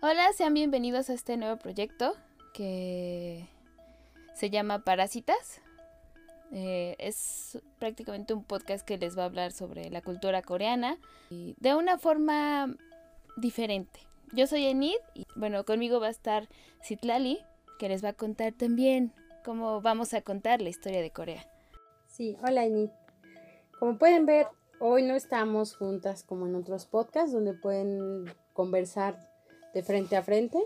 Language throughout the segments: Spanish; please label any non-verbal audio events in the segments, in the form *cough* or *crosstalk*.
Hola, sean bienvenidos a este nuevo proyecto que se llama Parásitas. Eh, es prácticamente un podcast que les va a hablar sobre la cultura coreana de una forma diferente. Yo soy Enid y bueno, conmigo va a estar Citlali, que les va a contar también cómo vamos a contar la historia de Corea. Sí, hola Enid. Como pueden ver, hoy no estamos juntas como en otros podcasts donde pueden conversar de frente a frente,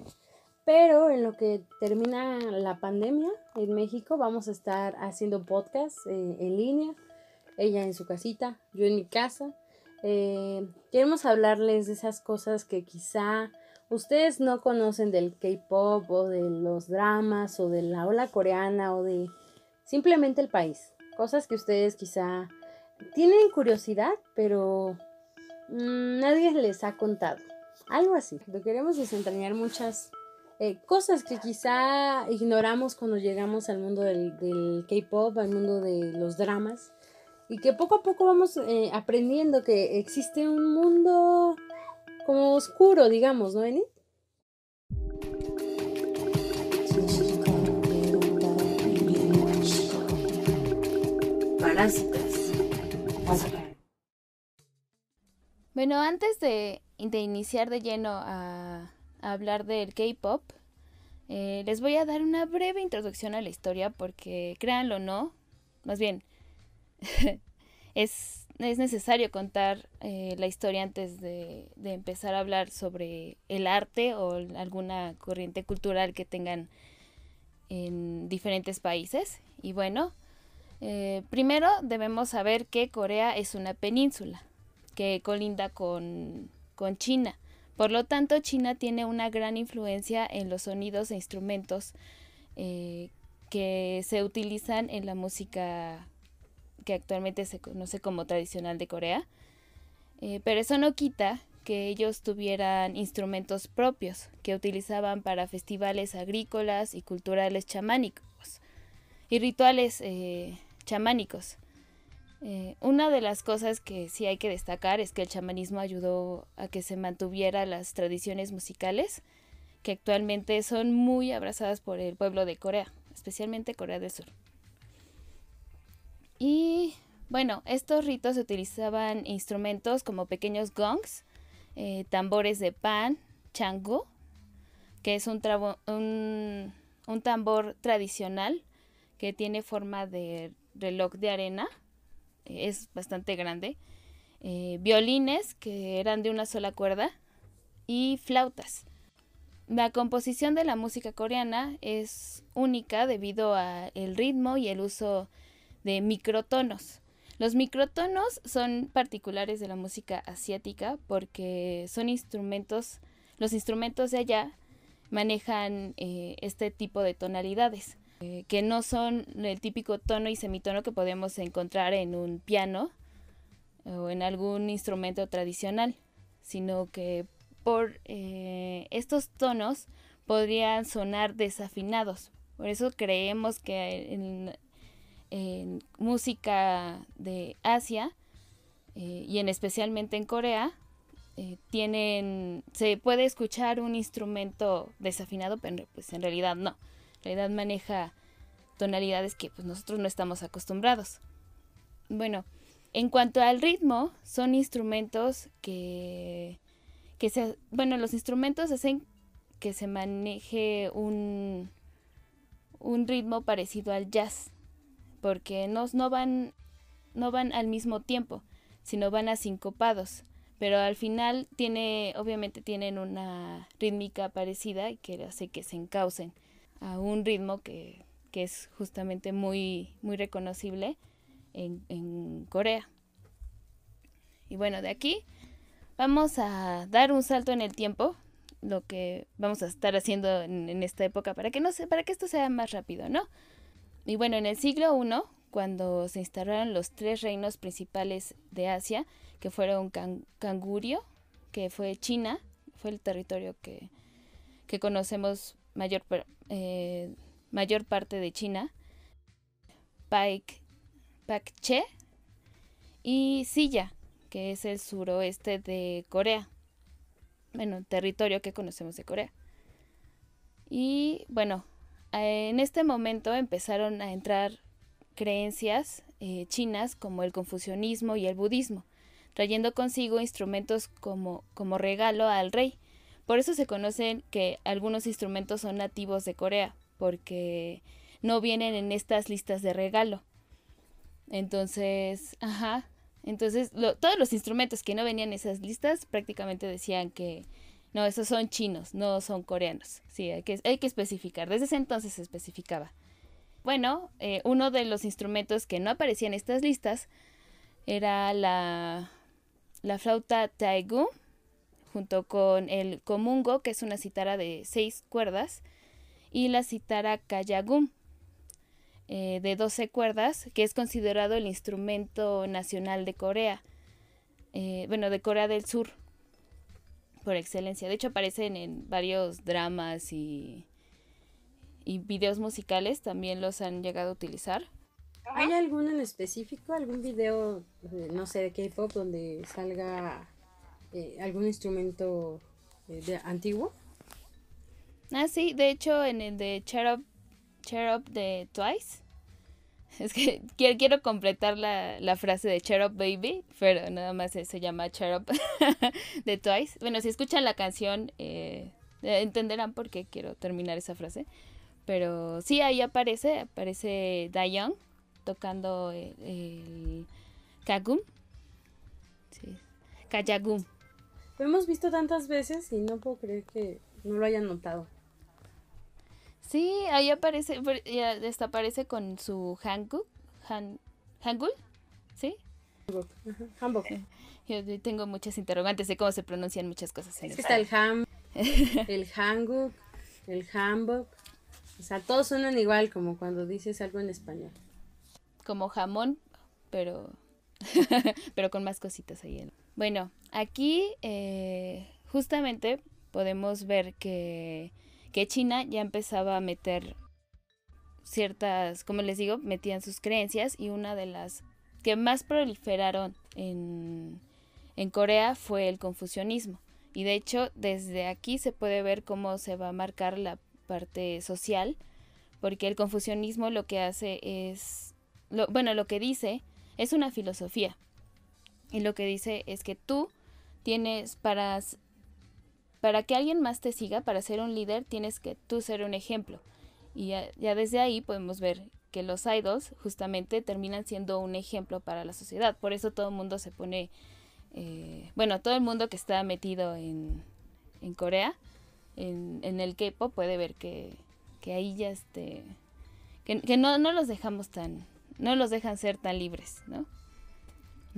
pero en lo que termina la pandemia en México vamos a estar haciendo podcast eh, en línea, ella en su casita, yo en mi casa. Eh, queremos hablarles de esas cosas que quizá ustedes no conocen del K-pop o de los dramas o de la ola coreana o de simplemente el país. Cosas que ustedes quizá tienen curiosidad, pero mm, nadie les ha contado. Algo así. Lo queremos desentrañar muchas eh, cosas que quizá ignoramos cuando llegamos al mundo del, del K-pop, al mundo de los dramas. Y que poco a poco vamos eh, aprendiendo que existe un mundo como oscuro, digamos, ¿no, Eni? Parásitas. Bueno, antes de, de iniciar de lleno a, hablar del K-pop, eh, les voy a dar una breve introducción a la historia porque, créanlo o no, más bien, *laughs* es, es, necesario contar eh, la historia antes de, de, empezar a hablar sobre el arte o alguna corriente cultural que tengan en diferentes países. Y bueno, eh, primero debemos saber que Corea es una península que colinda con, con China. Por lo tanto, China tiene una gran influencia en los sonidos e instrumentos eh, que se utilizan en la música que actualmente se conoce como tradicional de Corea. Eh, pero eso no quita que ellos tuvieran instrumentos propios que utilizaban para festivales agrícolas y culturales chamánicos y rituales eh, chamánicos. Eh, una de las cosas que sí hay que destacar es que el chamanismo ayudó a que se mantuviera las tradiciones musicales que actualmente son muy abrazadas por el pueblo de Corea, especialmente Corea del Sur. Y bueno, estos ritos utilizaban instrumentos como pequeños gongs, eh, tambores de pan, chango, que es un, tambor tradicional que tiene forma de reloj de arena, es bastante grande, eh, violines que eran de una sola cuerda y flautas. La composición de la música coreana es única debido al ritmo y el uso de microtonos. Los microtonos son particulares de la música asiática porque son instrumentos, los instrumentos de allá manejan eh, este tipo de tonalidades. Eh, que no son el típico tono y semitono que podemos encontrar en un piano o en algún instrumento tradicional, sino que por eh, estos tonos podrían sonar desafinados. Por eso creemos que en, música de Asia eh, y en especialmente en Corea tienen se puede escuchar un instrumento desafinado, pero pues en realidad no. La edad maneja tonalidades que pues, nosotros no estamos acostumbrados. Bueno, en cuanto al ritmo, son instrumentos que, que se, bueno, los instrumentos hacen que se maneje un, un ritmo parecido al jazz, porque no, no, van, no van al mismo tiempo, sino van asincopados, pero al final tiene, obviamente tienen una rítmica parecida que hace que se encaucen a un ritmo que, es justamente muy, muy reconocible en, Corea. Y bueno, de aquí vamos a dar un salto en el tiempo, lo que vamos a estar haciendo en, esta época para que no para que esto sea más rápido, ¿no? Y bueno, en el siglo I, cuando se instalaron los tres reinos principales de Asia, que fueron Kangurio, que fue China, fue el territorio que, que conocemos mayor, eh, mayor parte de China, Paik, Pakche y Silla, que es el suroeste de Corea. bueno, territorio que conocemos de Corea. Y bueno, en este momento empezaron a entrar creencias eh, chinas como el confucianismo y el budismo, trayendo consigo instrumentos como, como regalo al rey. Por eso se conocen que algunos instrumentos son nativos de Corea, porque no vienen en estas listas de regalo. Entonces, ajá, entonces todos los instrumentos que no venían en esas listas prácticamente decían que no, esos son chinos, no son coreanos. Sí, hay que, hay que especificar. Desde ese entonces se especificaba. Bueno, eh, uno de los instrumentos que no aparecían en estas listas era la, la flauta taigu, junto con el komungo, que es una citara de seis cuerdas, y la citara kayagum, eh, de 12 cuerdas, que es considerado el instrumento nacional de Corea, eh, bueno, de Corea del Sur, por excelencia. De hecho, aparecen en varios dramas y, y videos musicales, también los han llegado a utilizar. ¿Hay alguno en específico, algún video, eh, no sé, de K-pop donde salga algún instrumento de, antiguo? Ah, sí, de hecho en el de Cherub Cheer Up de Twice. *laughs* Es que quiero, completar la, frase de Cheer Up Baby, pero nada más se, llama Cheer Up *laughs* de Twice. Bueno, si escuchan la canción, eh, entenderán por qué quiero terminar esa frase. Pero sí, ahí aparece, aparece Young tocando el, Kagum. Sí, Kayagum. Lo hemos visto tantas veces y no puedo creer que no lo hayan notado. Sí, ahí aparece, ya aparece con su Hangul, Han, Hangul, ¿sí? Hanbok. Yo tengo muchas interrogantes de cómo se pronuncian muchas cosas. En es que está el Ham, *laughs* el Hanguk, el Hanbok. O sea, todos suenan igual como cuando dices algo en español. Como jamón, pero *laughs* pero con más cositas ahí. Bueno, aquí eh, justamente podemos ver que China ya empezaba a meter ciertas, como les digo, metían sus creencias y una de las que más proliferaron en, en Corea fue el confucianismo. Y de hecho, desde aquí se puede ver cómo se va a marcar la parte social, porque el confucianismo lo que hace es, lo, bueno, lo que dice es una filosofía. Y lo que dice es que tú tienes para para que alguien más te siga, para ser un líder, tienes que tú ser un ejemplo. Y ya, desde ahí podemos ver que los idols justamente terminan siendo un ejemplo para la sociedad. Por eso todo el mundo se pone, eh, bueno, todo el mundo que está metido en, en Corea, en, en el K-pop, puede ver que, que ahí ya este, que, que, no, no los dejamos tan, no los dejan ser tan libres, ¿no?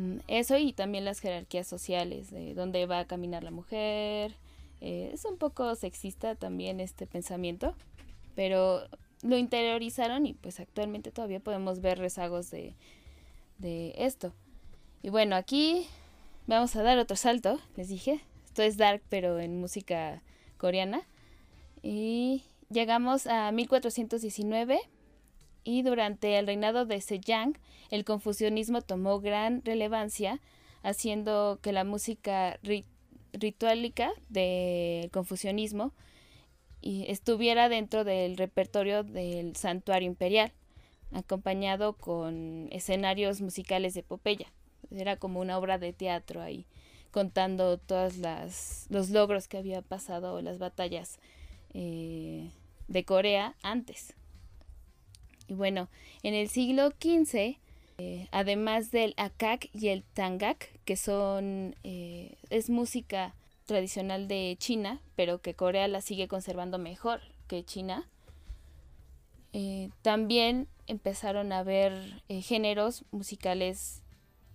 Mm, eso y también las jerarquías sociales, de dónde va a caminar la mujer, eh, es un poco sexista también este pensamiento, pero lo interiorizaron y pues actualmente todavía podemos ver rezagos de, de esto. Y bueno, aquí vamos a dar otro salto, les dije. Esto es dark, pero en música coreana. Y llegamos a 1419 y durante el reinado de Sejong, el confucianismo tomó gran relevancia, haciendo que la música ritualica del confucianismo estuviera dentro del repertorio del santuario imperial, acompañado con escenarios musicales de epopeya. Era como una obra de teatro ahí, contando todos los logros que había pasado las batallas eh, de Corea antes. Y bueno, en el siglo XV eh, además del akak y el tangak, que son eh, es música tradicional de China, pero que Corea la sigue conservando mejor que China. Eh, también empezaron a ver géneros musicales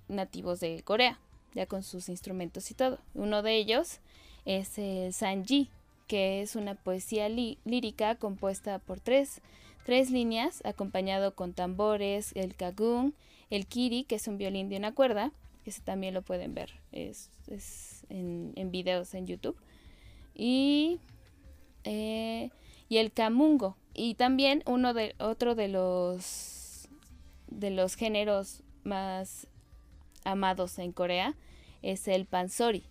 nativos de Corea, ya con sus instrumentos y todo. Uno de ellos es el Sanji, que es una poesía lírica compuesta por tres, tres líneas, acompañado con tambores, el kagung el kiri, que es un violín de una cuerda, ese también lo pueden ver, es, en, videos en YouTube. Y, eh, y el kamungo. Y también uno de, otro de los, de los géneros más amados en Corea es el pansori,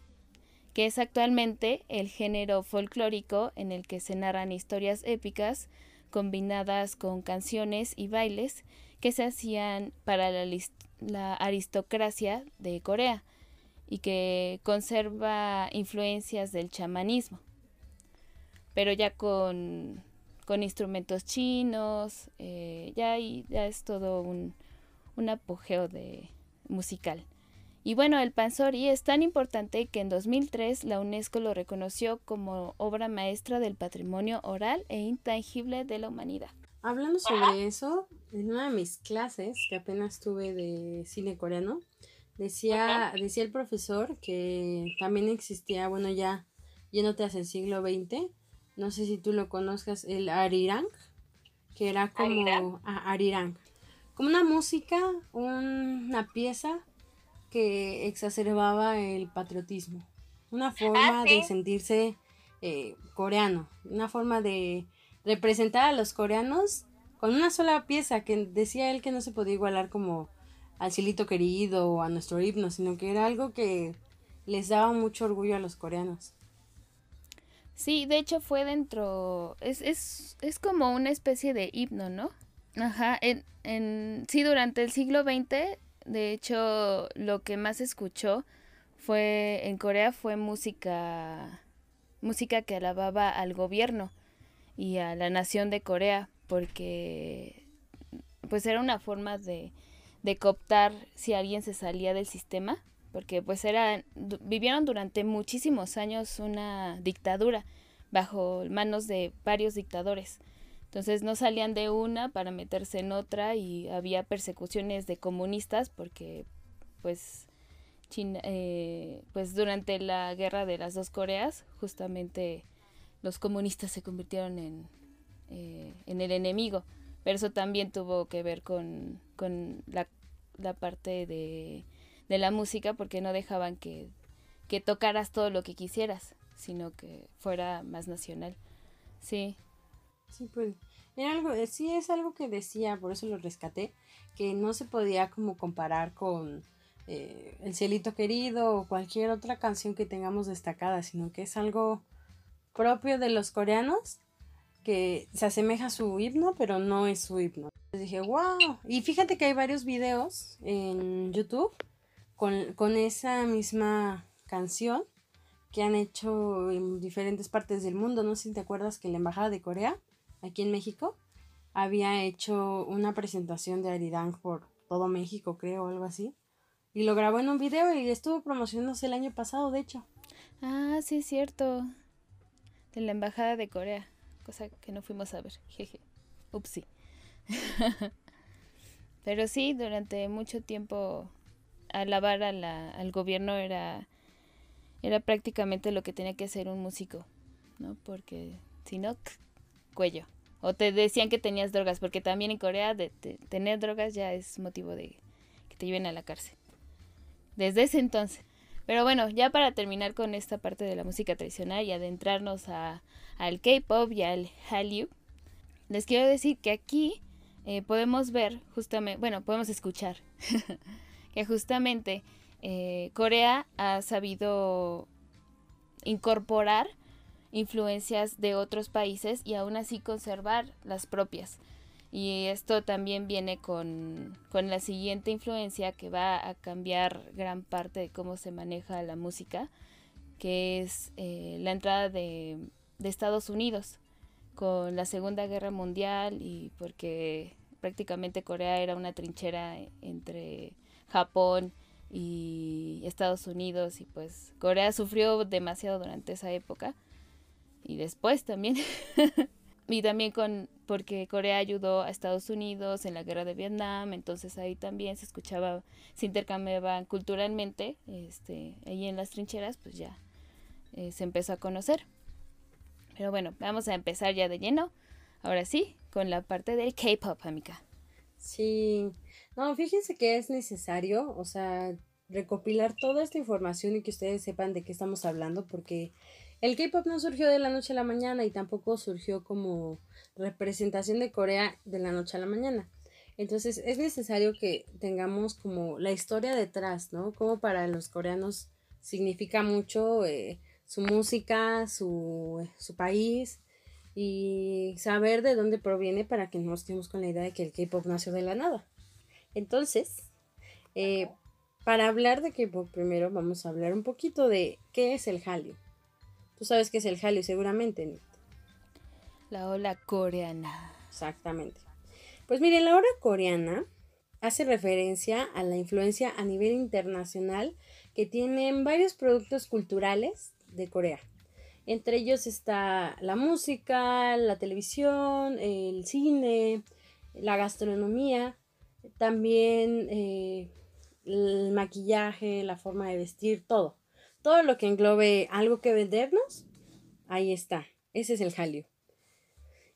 que es actualmente el género folclórico en el que se narran historias épicas combinadas con canciones y bailes que se hacían para la, aristocracia de Corea y que conserva influencias del chamanismo, pero ya con, instrumentos chinos, eh, ya, ya es todo un, un apogeo de musical. Y bueno, el Pansori es tan importante que en 2003 la UNESCO lo reconoció como obra maestra del patrimonio oral e intangible de la humanidad. Hablando sobre eso, en una de mis clases que apenas tuve de cine coreano, decía, decía el profesor que también existía, bueno, ya yéndote hacia el siglo XX, no sé si tú lo conozcas, el arirang, que era como arirang, como una música, una pieza que exacerbaba el patriotismo. Una ah, forma de sentirse eh, coreano, una forma de representar a los coreanos con una sola pieza que decía él que no se podía igualar como al cielito querido o a nuestro himno, sino que era algo que les daba mucho orgullo a los coreanos. Sí, de hecho fue dentro, es, es, es como una especie de himno, ¿no? Ajá, en, en, sí, durante el siglo XX de hecho, lo que más escuchó fue en Corea fue música música que alababa al gobierno y a la nación de Corea porque pues era una forma de, de cooptar si alguien se salía del sistema porque pues era vivieron durante muchísimos años una dictadura bajo manos de varios dictadores entonces no salían de una para meterse en otra y había persecuciones de comunistas porque pues eh, pues durante la guerra de las dos Coreas justamente los comunistas se convirtieron en, eh, en el enemigo. Pero eso también tuvo que ver con, con la, la, parte de, de la música porque no dejaban que, que tocaras todo lo que quisieras, sino que fuera más nacional. Sí. Sí, pues era algo, eh, sí es algo que decía, por eso lo rescaté, que no se podía como comparar con eh, El cielito querido o cualquier otra canción que tengamos destacada, sino que es algo propio de los coreanos que se asemeja a su himno, pero no es su himno. Entonces dije, wow. Y fíjate que hay varios videos en YouTube con, con esa misma canción que han hecho en diferentes partes del mundo. No sé si te acuerdas que la Embajada de Corea aquí en México, había hecho una presentación de Aridang por todo México, creo, o algo así. Y lo grabó en un video y estuvo promocionándose el año pasado, de hecho. Ah, sí, es cierto. De la Embajada de Corea. Cosa que no fuimos a ver. Jeje. Upsi. *laughs* Pero sí, durante mucho tiempo alabar al gobierno era, era prácticamente lo que tenía que hacer un músico, ¿no? Porque si no, cuello. O te decían que tenías drogas, porque también en Corea de, tener drogas ya es motivo de que te lleven a la cárcel. Desde ese entonces. Pero bueno, ya para terminar con esta parte de la música tradicional y adentrarnos a, al K-pop y al Hallyu, les quiero decir que aquí eh, podemos ver justamente, bueno, podemos escuchar *laughs* que justamente eh, Corea ha sabido incorporar influencias de otros países y aún así conservar las propias. Y esto también viene con, la siguiente influencia que va a cambiar gran parte de cómo se maneja la música, que es eh, la entrada de, de Estados Unidos con la Segunda Guerra Mundial y porque prácticamente Corea era una trinchera entre Japón y Estados Unidos y pues Corea sufrió demasiado durante esa época y después también. *laughs* y también con porque Corea ayudó a Estados Unidos en la guerra de Vietnam, entonces ahí también se escuchaba, se intercambiaban culturalmente, este, ahí en las trincheras, pues ya eh, se empezó a conocer. Pero bueno, vamos a empezar ya de lleno. Ahora sí, con la parte del K-pop, amiga. Sí, no, fíjense que es necesario, o sea, recopilar toda esta información y que ustedes sepan de qué estamos hablando, porque el K-pop no surgió de la noche a la mañana y tampoco surgió como representación de Corea de la noche a la mañana. Entonces es necesario que tengamos como la historia detrás, ¿no? Como para los coreanos significa mucho eh, su música, su, su país y saber de dónde proviene para que no estemos con la idea de que el K-pop nació de la nada. Entonces, eh, para hablar de K-pop primero vamos a hablar un poquito de qué es el Hallyu. Tú sabes qué es el Hallyu seguramente, La ola coreana. Exactamente. Pues miren, la ola coreana hace referencia a la influencia a nivel internacional que tienen varios productos culturales de Corea. Entre ellos está la música, la televisión, el cine, la gastronomía, también eh, el maquillaje, la forma de vestir, todo. Todo lo que englobe algo que vendernos, ahí está. Ese es el Hallyu.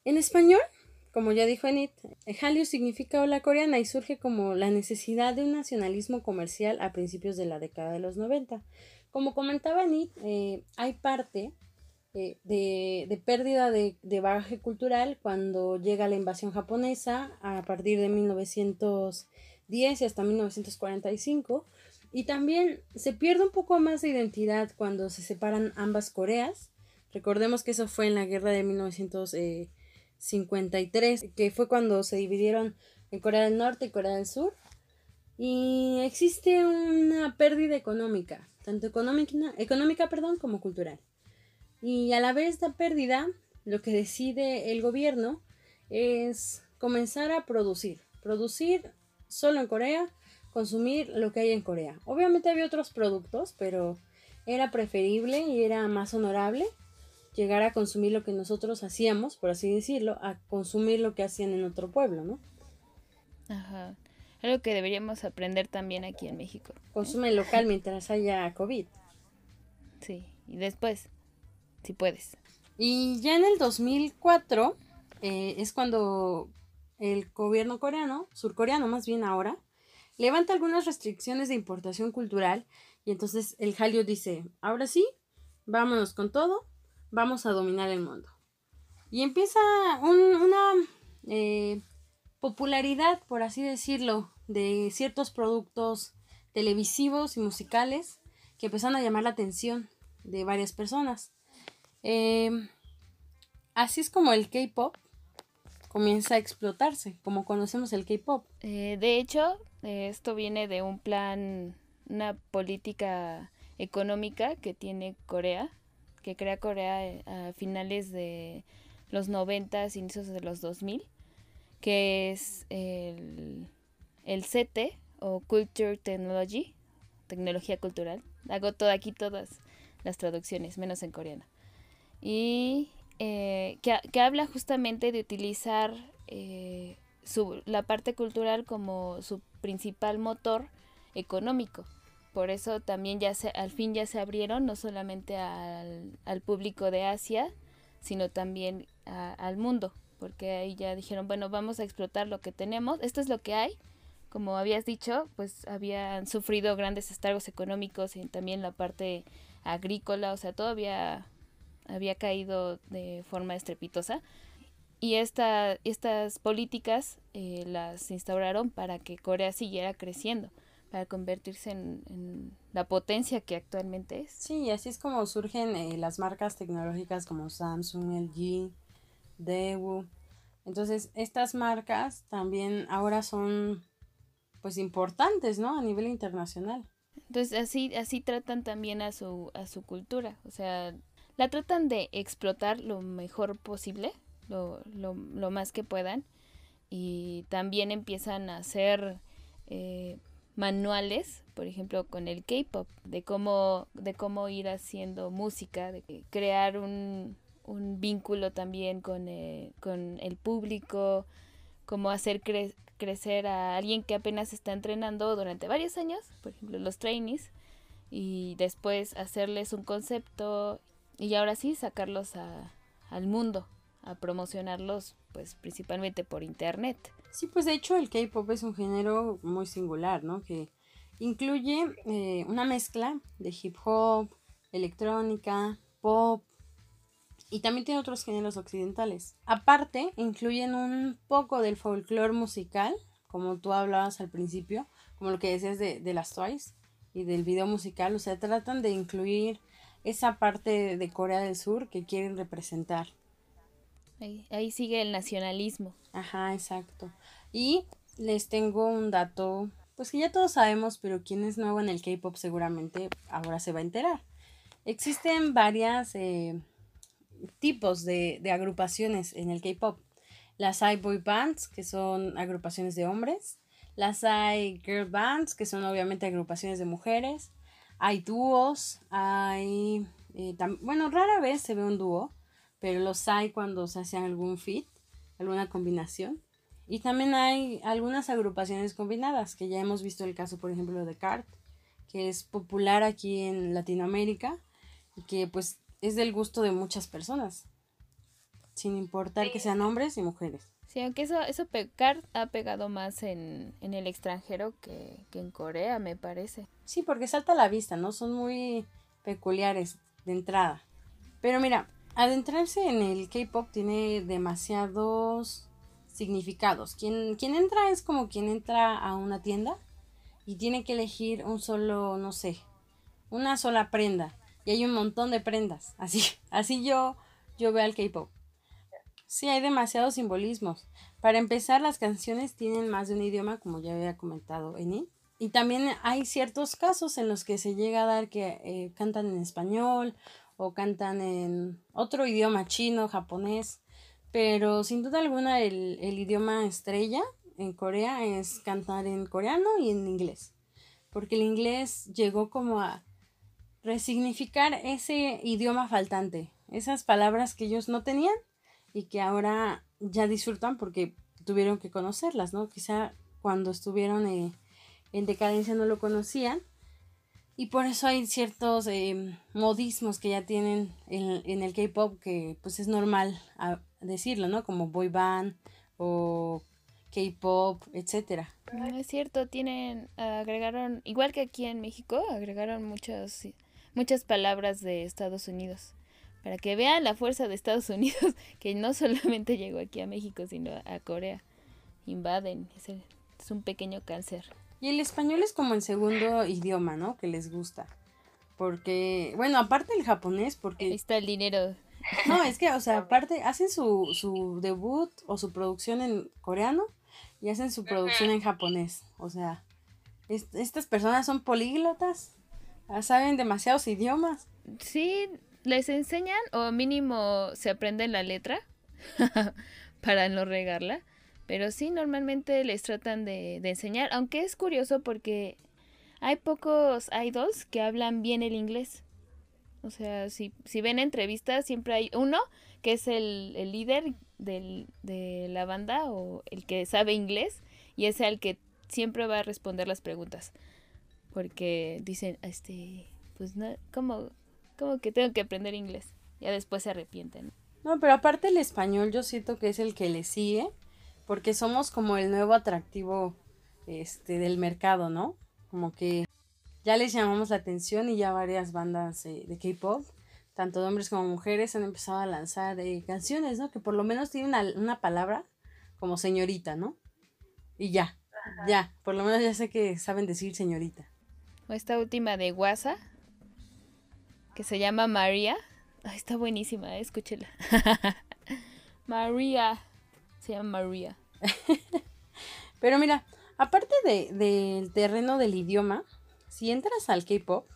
En español, como ya dijo Enid, Hallyu significa ola coreana y surge como la necesidad de un nacionalismo comercial a principios de la década de los 90. Como comentaba Enid, eh, hay parte eh, de, pérdida de, de, cultural cuando llega la invasión japonesa a partir de 1910 y hasta 1945. Y también se pierde un poco más de identidad cuando se separan ambas Coreas. Recordemos que eso fue en la guerra de 1953, que fue cuando se dividieron en Corea del Norte y Corea del Sur. Y existe una pérdida económica, tanto económica, económica perdón, como cultural. Y a la vez esta pérdida, lo que decide el gobierno es comenzar a producir. Producir solo en Corea, consumir lo que hay en Corea. Obviamente había otros productos, pero era preferible y era más honorable llegar a consumir lo que nosotros hacíamos, por así decirlo, a consumir lo que hacían en otro pueblo, ¿no? Ajá. Algo que deberíamos aprender también aquí en México. Consume local mientras haya COVID. Sí, y después si puedes. Y ya en el 2004 eh, es cuando el gobierno coreano, surcoreano más bien ahora, levanta algunas restricciones de importación cultural y entonces el Hallyu dice, ahora sí, vámonos con todo, vamos a dominar el mundo. Y empieza una eh, popularidad, por así decirlo, de ciertos productos televisivos y musicales que empezaron a llamar la atención de varias personas. Em, así es como el K-Pop comienza a explotarse, como conocemos el K-Pop. Eh, de hecho, esto viene de un plan, una política económica que tiene Corea, que crea Corea eh, a finales de los 90, inicios de los 2000, que es el, el CT o Culture Technology, tecnología cultural. Hago todo aquí todas las traducciones, menos en coreano y eh, que, habla justamente de utilizar eh, su, la parte cultural como su principal motor económico. Por eso también ya se, al fin ya se abrieron no solamente al, público de Asia, sino también al mundo, porque ahí ya dijeron, bueno, vamos a explotar lo que tenemos, esto es lo que hay. Como habías dicho, pues habían sufrido grandes estragos económicos y también la parte agrícola, o sea, todavía había caído de forma estrepitosa. Y esta, estas políticas eh, las instauraron para que Corea siguiera creciendo, para convertirse en, la potencia que actualmente es. Sí, así es como surgen eh, las marcas tecnológicas como Samsung, LG, Daewoo. Entonces, estas marcas también ahora son pues importantes, ¿no? A nivel internacional. Entonces, así así tratan también a su a su cultura, o sea, la tratan de explotar lo mejor posible, lo, lo, más que puedan, y también empiezan a hacer eh, manuales, por ejemplo, con el K-pop, de cómo, de cómo ir haciendo música, de crear un, un vínculo también con, eh, con el público, cómo hacer crecer a alguien que apenas está entrenando durante varios años, por ejemplo, los trainees, y después hacerles un concepto y ahora sí sacarlos al mundo, a promocionarlos pues principalmente por internet. Sí, pues de hecho el K-Pop es un género muy singular, ¿no? Que incluye eh, una mezcla de hip hop, electrónica, pop y también tiene otros géneros occidentales. Aparte, incluyen un poco del folclore musical, como tú hablabas al principio, como lo que decías de, de las Twice, y del video musical, o sea, tratan de incluir esa parte de Corea del Sur que quieren representar. Ahí, ahí sigue el nacionalismo. Ajá, exacto. Y les tengo un dato, pues que ya todos sabemos, pero quien es nuevo en el K-Pop seguramente ahora se va a enterar. Existen varias eh, tipos de, de agrupaciones en el K-Pop. Las hay boy bands, que son agrupaciones de hombres. Las hay girl bands, que son obviamente agrupaciones de mujeres. Hay dúos, hay... Eh, bueno, rara vez se ve un dúo, pero los hay cuando se hace algún fit, alguna combinación. Y también hay algunas agrupaciones combinadas, que ya hemos visto el caso, por ejemplo, de CART, que es popular aquí en Latinoamérica y que pues es del gusto de muchas personas sin importar que sean hombres y mujeres. Sí, aunque eso, eso pecar ha pegado más en, en el extranjero que, que, en Corea, me parece. Sí, porque salta a la vista, ¿no? Son muy peculiares de entrada. Pero mira, adentrarse en el K-Pop tiene demasiados significados. Quien, quien entra es como quien entra a una tienda y tiene que elegir un solo, no sé, una sola prenda. Y hay un montón de prendas. Así, *laughs* así yo, yo veo al K-Pop. Sí, hay demasiados simbolismos. Para empezar, las canciones tienen más de un idioma, como ya había comentado Eni. Y también hay ciertos casos en los que se llega a dar que eh, cantan en español o cantan en otro idioma, chino, japonés. Pero sin duda alguna el, el idioma estrella en Corea es cantar en coreano y en inglés. Porque el inglés llegó como a resignificar ese idioma faltante, esas palabras que ellos no tenían y que ahora ya disfrutan porque tuvieron que conocerlas, ¿no? Quizá cuando estuvieron eh, en decadencia no lo conocían y por eso hay ciertos eh, modismos que ya tienen en, el K-pop que pues es normal decirlo, ¿no? Como boy band o K-pop, etcétera. es cierto, tienen agregaron igual que aquí en México agregaron muchas muchas palabras de Estados Unidos para que vean la fuerza de Estados *laughs* Unidos, que no solamente llegó aquí a México, sino a Corea. Invaden, es, es un pequeño cáncer. Y el español es como el segundo idioma, ¿no? Que les gusta. Porque, bueno, aparte el japonés, porque... Ahí está el dinero. No, es que, o sea, *laughs* aparte, hacen su, su debut o su producción en coreano y hacen su producción en japonés. O sea, estas personas son políglotas, saben demasiados idiomas. Sí, les enseñan o mínimo se aprenden la letra *laughs* para no regarla. Pero sí, normalmente les tratan de, enseñar, aunque es curioso porque hay pocos idols que hablan bien el inglés. O sea, si, ven entrevistas, siempre hay uno que es el, líder de la banda o el que sabe inglés y es el que siempre va a responder las preguntas. Porque dicen, este, pues no, ¿cómo, como que tengo que aprender inglés. Ya después se arrepienten. No, pero aparte el español yo siento que es el que le sigue, porque somos como el nuevo atractivo este del mercado, ¿no? Como que ya les llamamos la atención y ya varias bandas eh, de K-pop, tanto de hombres como mujeres, han empezado a lanzar eh, canciones, ¿no? Que por lo menos tienen una, una, palabra como señorita, ¿no? Y ya, ya, por lo menos ya sé que saben decir señorita. O esta última de WhatsApp que se llama María. está buenísima, eh, escúchela. *laughs* María. Se llama María. *laughs* Pero mira, aparte del de, terreno del idioma, si entras al K-pop,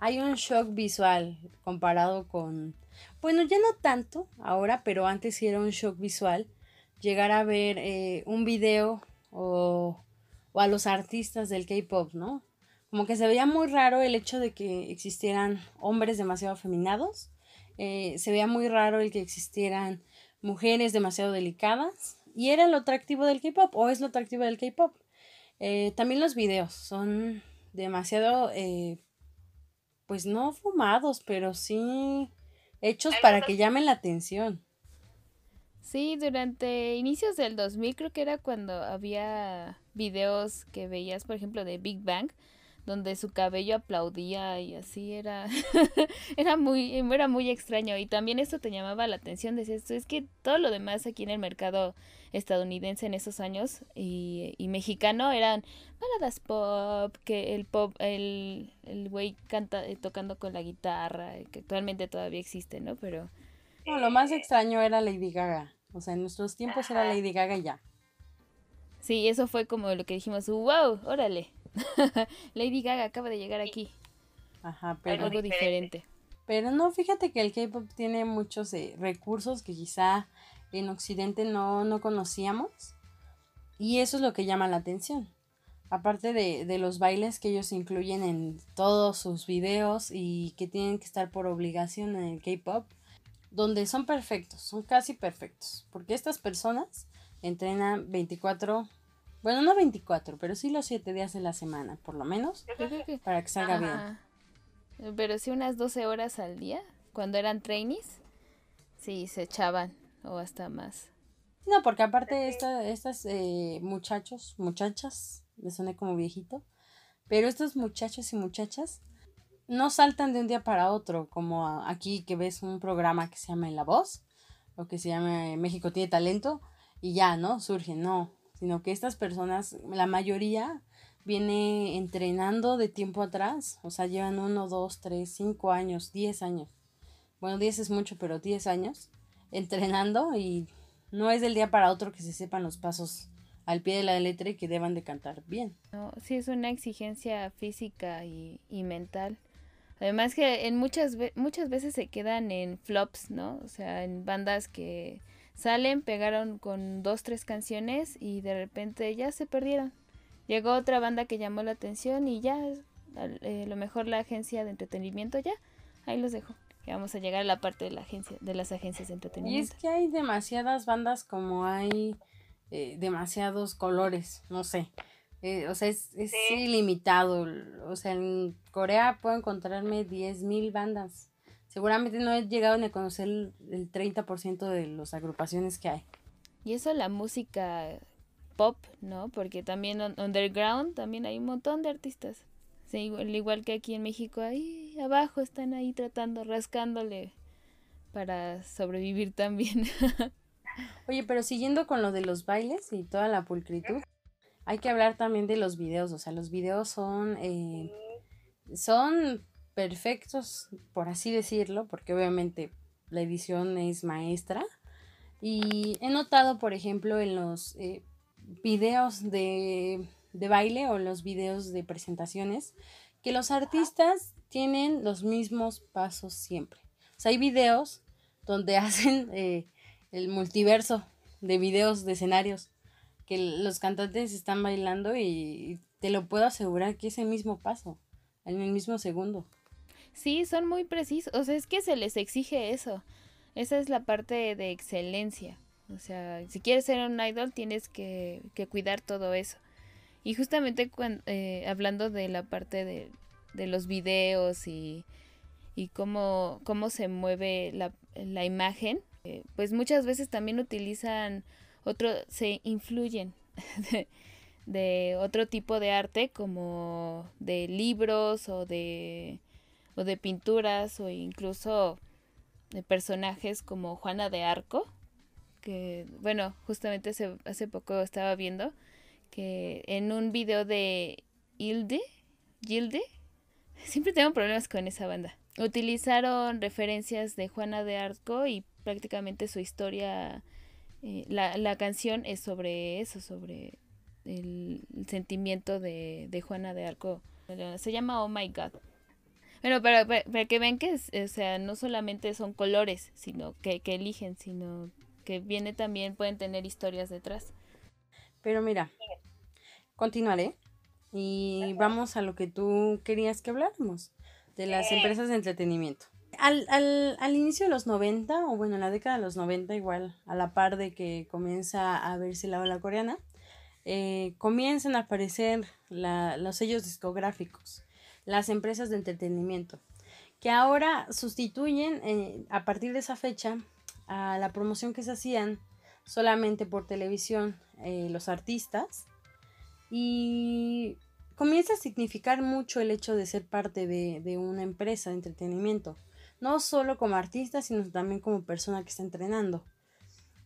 hay un shock visual comparado con. Bueno, ya no tanto ahora, pero antes sí era un shock visual. Llegar a ver eh, un video o, o a los artistas del K-pop, ¿no? Como que se veía muy raro el hecho de que existieran hombres demasiado afeminados, eh, se veía muy raro el que existieran mujeres demasiado delicadas, y era lo atractivo del K-Pop, o es lo atractivo del K-Pop. Eh, también los videos son demasiado, eh, pues no fumados, pero sí hechos para que llamen la atención. Sí, durante inicios del 2000 creo que era cuando había videos que veías, por ejemplo, de Big Bang, donde su cabello aplaudía y así era *laughs* era muy era muy extraño. Y también esto te llamaba la atención decías es que todo lo demás aquí en el mercado estadounidense en esos años y, y mexicano eran baladas pop que el pop el el güey canta eh, tocando con la guitarra que actualmente todavía existe no pero no, lo más extraño era Lady Gaga. O sea en nuestros tiempos era Lady Gaga ya. Sí eso fue como lo que dijimos wow órale *laughs* Lady Gaga acaba de llegar aquí. Ajá, pero algo diferente. Pero no, fíjate que el K-pop tiene muchos eh, recursos que quizá en Occidente no, no conocíamos. Y eso es lo que llama la atención. Aparte de, de, los bailes que ellos incluyen en todos sus videos y que tienen que estar por obligación en el K-pop, donde son perfectos, son casi perfectos. Porque estas personas entrenan 24 bueno, no 24, pero sí los 7 días de la semana, por lo menos, para que salga bien. Pero sí unas 12 horas al día, cuando eran trainees, sí, se echaban, o hasta más. No, porque aparte esta, estas eh, muchachos, muchachas, me suena como viejito, pero estos muchachos y muchachas no saltan de un día para otro, como aquí que ves un programa que se llama La Voz, o que se llama México tiene talento, y ya, ¿no? Surgen, no sino que estas personas, la mayoría, viene entrenando de tiempo atrás, o sea, llevan uno, dos, tres, cinco años, diez años. Bueno, diez es mucho, pero diez años entrenando y no es del día para otro que se sepan los pasos al pie de la letra y que deban de cantar bien. No, sí, es una exigencia física y, y mental. Además que en muchas, muchas veces se quedan en flops, ¿no? O sea, en bandas que Salen, pegaron con dos, tres canciones y de repente ya se perdieron. Llegó otra banda que llamó la atención y ya, eh, lo mejor la agencia de entretenimiento ya, ahí los dejo. Ya vamos a llegar a la parte de la agencia, de las agencias de entretenimiento. Y es que hay demasiadas bandas como hay eh, demasiados colores, no sé. Eh, o sea, es, es ilimitado. O sea, en Corea puedo encontrarme 10.000 bandas seguramente no he llegado ni a conocer el, 30% de las agrupaciones que hay. Y eso la música pop, ¿no? Porque también underground también hay un montón de artistas. Sí, igual, igual que aquí en México, ahí abajo están ahí tratando, rascándole para sobrevivir también. *laughs* Oye, pero siguiendo con lo de los bailes y toda la pulcritud, hay que hablar también de los videos. O sea, los videos son, eh, son perfectos, por así decirlo, porque obviamente la edición es maestra. Y he notado, por ejemplo, en los eh, videos de, de baile o los videos de presentaciones, que los artistas tienen los mismos pasos siempre. O sea, hay videos donde *laughs* hacen eh, el multiverso de videos de escenarios que los cantantes están bailando y te lo puedo asegurar que es el mismo paso, en el mismo segundo. Sí, son muy precisos. O sea, es que se les exige eso. Esa es la parte de excelencia. O sea, si quieres ser un idol, tienes que, que cuidar todo eso. Y justamente cuando, eh, hablando de la parte de, de los videos y, y cómo, cómo se mueve la, la imagen, eh, pues muchas veces también utilizan otro, se influyen *laughs* de, de otro tipo de arte como de libros o de o de pinturas o incluso de personajes como Juana de Arco, que bueno, justamente hace, hace poco estaba viendo que en un video de Hilde, *laughs* siempre tengo problemas con esa banda. Utilizaron referencias de Juana de Arco y prácticamente su historia, eh, la, la, canción es sobre eso, sobre el, el sentimiento de, de Juana de Arco. Se llama Oh My God. Bueno, pero para, que ven que, o sea, no solamente son colores, sino que, que eligen, sino que viene también, pueden tener historias detrás. Pero mira, continuaré y vamos a lo que tú querías que habláramos, de las empresas de entretenimiento. Al, al, al, inicio de los 90, o bueno, en la década de los 90, igual a la par de que comienza a verse la ola coreana, eh, comienzan a aparecer la, los sellos discográficos las empresas de entretenimiento, que ahora sustituyen eh, a partir de esa fecha a la promoción que se hacían solamente por televisión eh, los artistas y comienza a significar mucho el hecho de ser parte de, de una empresa de entretenimiento. No solo como artista, sino también como persona que está entrenando.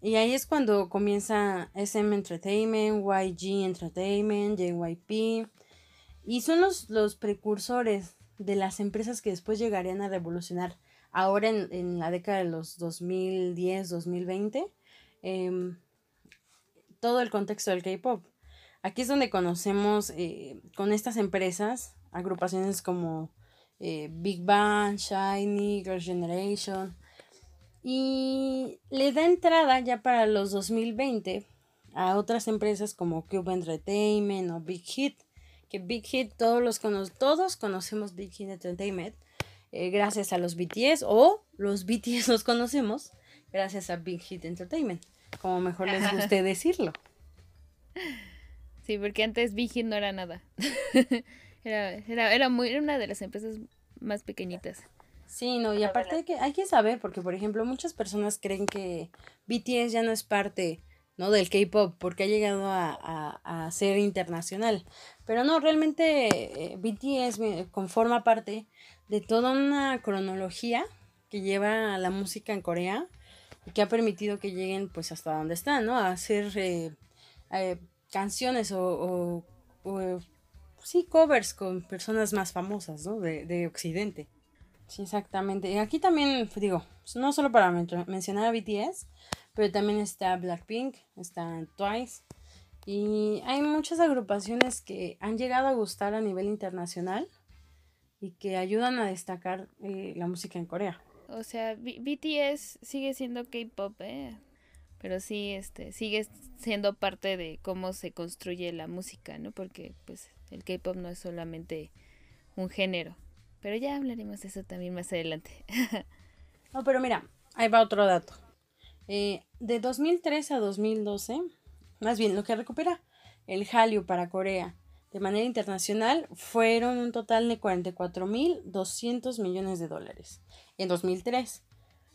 Y ahí es cuando comienza SM Entertainment, YG Entertainment, JYP. Y son los, los precursores de las empresas que después llegarían a revolucionar ahora en, en la década de los 2010, 2020, em, todo el contexto del K-Pop. Aquí es donde conocemos eh, con estas empresas agrupaciones como eh, Big Bang, Shiny, Girls' Generation. Y le da entrada ya para los 2020 a otras empresas como Cube Entertainment o Big Hit. Que Big Hit todos los todos conocemos Big Hit Entertainment eh, gracias a los BTS o los BTS los conocemos gracias a Big Hit Entertainment, como mejor les *laughs* guste decirlo. Sí, porque antes Big Hit no era nada. *laughs* era, era, era, muy, era una de las empresas más pequeñitas. Sí, no, y aparte hay que, hay que saber, porque por ejemplo muchas personas creen que BTS ya no es parte ¿no? del K-Pop porque ha llegado a, a, a, ser internacional. Pero no, realmente eh, BTS conforma parte de toda una cronología que lleva a la música en Corea y que ha permitido que lleguen pues hasta donde están, ¿no? A hacer eh, eh, canciones o, o, sí, covers con personas más famosas, ¿no? De, de Occidente. Exactamente. Y aquí también, digo, no solo para mencionar a BTS, pero también está Blackpink, está Twice. Y hay muchas agrupaciones que han llegado a gustar a nivel internacional y que ayudan a destacar eh, la música en Corea. O sea, BTS sigue siendo K-pop, ¿eh? Pero sí, este, sigue siendo parte de cómo se construye la música, ¿no? Porque, pues, el K-pop no es solamente un género. Pero ya hablaremos de eso también más adelante. *laughs* no, pero mira, ahí va otro dato. Eh, de 2003 a 2012, más bien lo que recupera el Hallyu para Corea de manera internacional fueron un total de 44.200 millones de dólares en 2003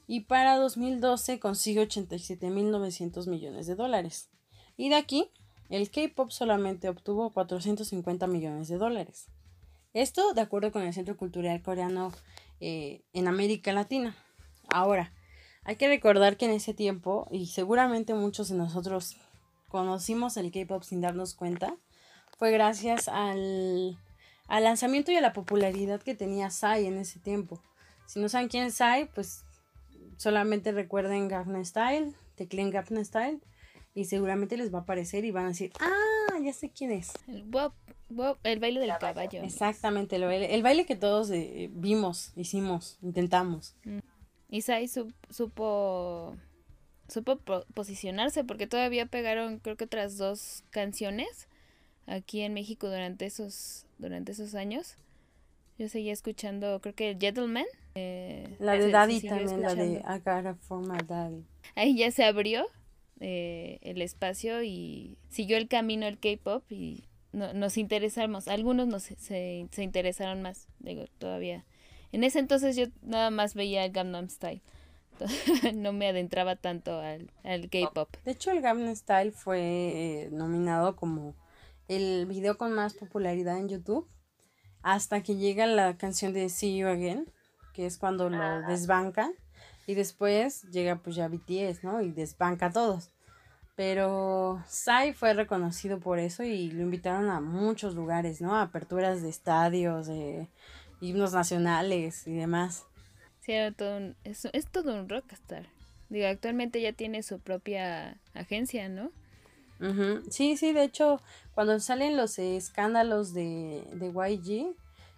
y para 2012 consigue 87.900 millones de dólares. Y de aquí, el K-Pop solamente obtuvo 450 millones de dólares. Esto de acuerdo con el Centro Cultural Coreano eh, en América Latina. Ahora, hay que recordar que en ese tiempo, y seguramente muchos de nosotros conocimos el K-Pop sin darnos cuenta, fue gracias al, lanzamiento y a la popularidad que tenía Psy en ese tiempo. Si no saben quién es Psy, pues solamente recuerden Gangnam Style, tecleen Gangnam Style y seguramente les va a aparecer y van a decir, ah, ya sé quién es. El, el baile del caballo. Exactamente, el baile, el baile que todos eh, vimos, hicimos, intentamos. Mm. Y Sai supo, supo posicionarse porque todavía pegaron creo que otras dos canciones aquí en México durante esos, durante esos años. Yo seguía escuchando, creo que Gentleman. Eh, la de Daddy también, la de I Got a Daddy. Ahí ya se abrió eh, el espacio y siguió el camino el K-pop y no, nos interesamos. Algunos nos, se, se interesaron más, digo, todavía. En ese entonces yo nada más veía el Gangnam Style. *laughs* no me adentraba tanto al, al K-pop. De hecho, el Gangnam Style fue eh, nominado como el video con más popularidad en YouTube hasta que llega la canción de See You Again, que es cuando lo desbanca y después llega pues ya BTS, ¿no? Y desbanca a todos. Pero Psy fue reconocido por eso y lo invitaron a muchos lugares, ¿no? A aperturas de estadios, de himnos nacionales y demás. Sí, todo es, es todo un rockstar. Digo, actualmente ya tiene su propia agencia, ¿no? Sí, sí, de hecho, cuando salen los escándalos de, de YG,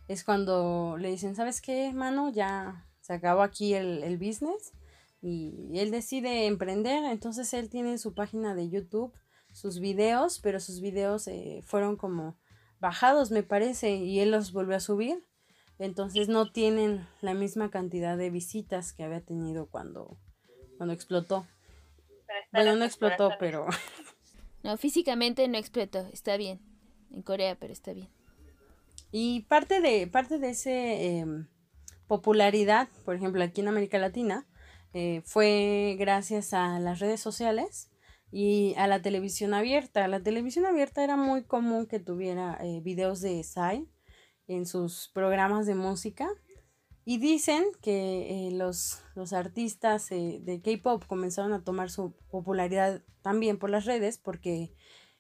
es cuando le dicen, ¿sabes qué, hermano? Ya se acabó aquí el, el business y él decide emprender, entonces él tiene su página de YouTube, sus videos, pero sus videos eh, fueron como bajados, me parece, y él los volvió a subir, entonces no tienen la misma cantidad de visitas que había tenido cuando, cuando explotó. Bueno, no explotó, pero *laughs* No, físicamente no explotó, está bien. En Corea, pero está bien. Y parte de, parte de ese em, popularidad, por ejemplo, aquí en América Latina, eh, fue gracias a las redes sociales y a la televisión abierta. La televisión abierta era muy común que tuviera eh, videos de Psy en sus programas de música. Y dicen que eh, los, los, artistas eh, de K-Pop comenzaron a tomar su popularidad también por las redes porque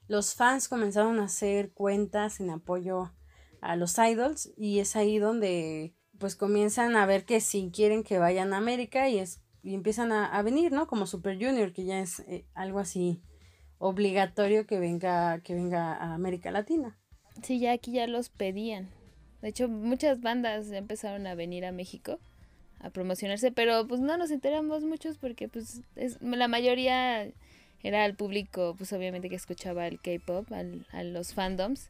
los fans comenzaron a hacer cuentas en apoyo a los idols y es ahí donde pues comienzan a ver que si quieren que vayan a América y es y empiezan a, venir, ¿no? Como Super Junior, que ya es eh, algo así obligatorio que venga, que venga a América Latina. Sí, ya aquí ya los pedían. De hecho, muchas bandas empezaron a venir a México a promocionarse, pero pues no nos enteramos muchos porque pues es, la mayoría era el público, pues obviamente que escuchaba el K-pop, a los fandoms.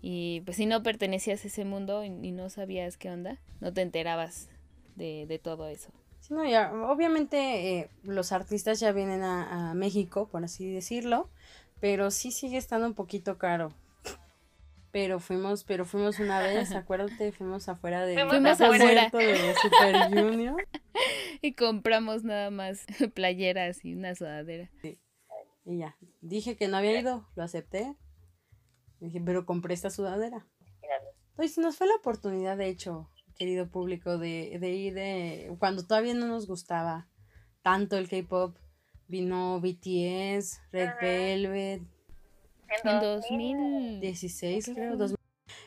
Y pues si no pertenecías a ese mundo y, no sabías qué onda, no te enterabas de, de todo eso. Sí, no, ya, obviamente eh, los artistas ya vienen a, México, por así decirlo, pero sí sigue estando un poquito caro. Pero fuimos, pero fuimos una vez, *laughs* acuérdate, fuimos afuera de, fuimos afuera. de Super Junior. *laughs* y compramos nada más *laughs* playeras y una sudadera. Y ya, dije que no había ido, lo acepté. Dije, pero compré esta sudadera. Entonces nos fue la oportunidad, de hecho, querido público, de, de ir de, cuando todavía no nos gustaba tanto el K-pop, vino BTS, Red Velvet. En 2016, creo.